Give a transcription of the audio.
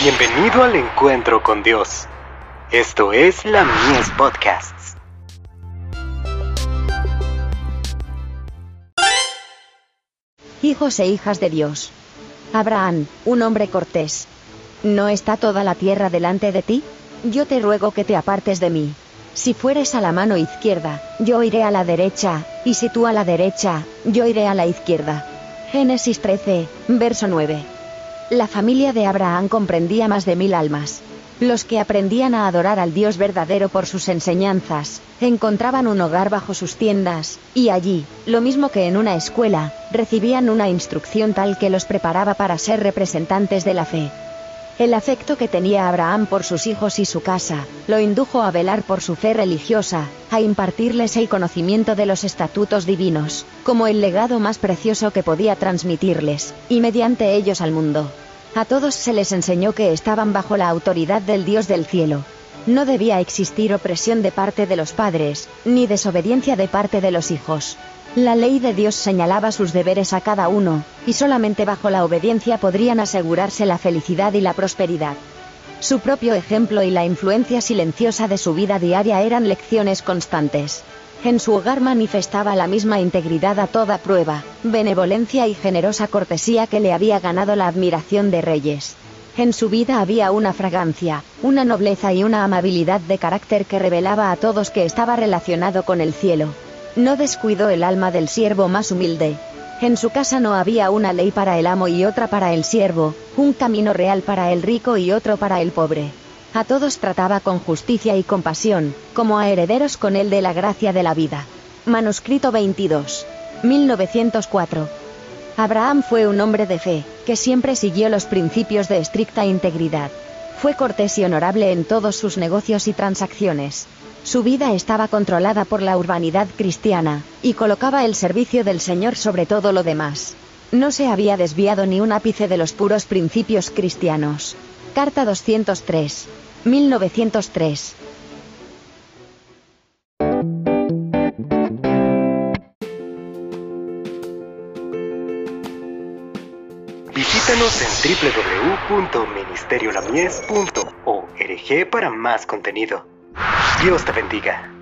Bienvenido al encuentro con Dios. Esto es la Mies Podcasts. Hijos e hijas de Dios. Abraham, un hombre cortés. ¿No está toda la tierra delante de ti? Yo te ruego que te apartes de mí. Si fueres a la mano izquierda, yo iré a la derecha, y si tú a la derecha, yo iré a la izquierda. Génesis 13, verso 9. La familia de Abraham comprendía más de mil almas. Los que aprendían a adorar al Dios verdadero por sus enseñanzas, encontraban un hogar bajo sus tiendas, y allí, lo mismo que en una escuela, recibían una instrucción tal que los preparaba para ser representantes de la fe. El afecto que tenía Abraham por sus hijos y su casa, lo indujo a velar por su fe religiosa, a impartirles el conocimiento de los estatutos divinos, como el legado más precioso que podía transmitirles, y mediante ellos al mundo. A todos se les enseñó que estaban bajo la autoridad del Dios del cielo. No debía existir opresión de parte de los padres, ni desobediencia de parte de los hijos. La ley de Dios señalaba sus deberes a cada uno, y solamente bajo la obediencia podrían asegurarse la felicidad y la prosperidad. Su propio ejemplo y la influencia silenciosa de su vida diaria eran lecciones constantes. En su hogar manifestaba la misma integridad a toda prueba, benevolencia y generosa cortesía que le había ganado la admiración de reyes. En su vida había una fragancia, una nobleza y una amabilidad de carácter que revelaba a todos que estaba relacionado con el cielo. No descuidó el alma del siervo más humilde. En su casa no había una ley para el amo y otra para el siervo, un camino real para el rico y otro para el pobre. A todos trataba con justicia y compasión, como a herederos con él de la gracia de la vida. Manuscrito 22. 1904. Abraham fue un hombre de fe, que siempre siguió los principios de estricta integridad. Fue cortés y honorable en todos sus negocios y transacciones. Su vida estaba controlada por la urbanidad cristiana, y colocaba el servicio del Señor sobre todo lo demás. No se había desviado ni un ápice de los puros principios cristianos. Carta 203. 1903. Visítanos en www.ministeriolamies.org para más contenido. Dios te bendiga.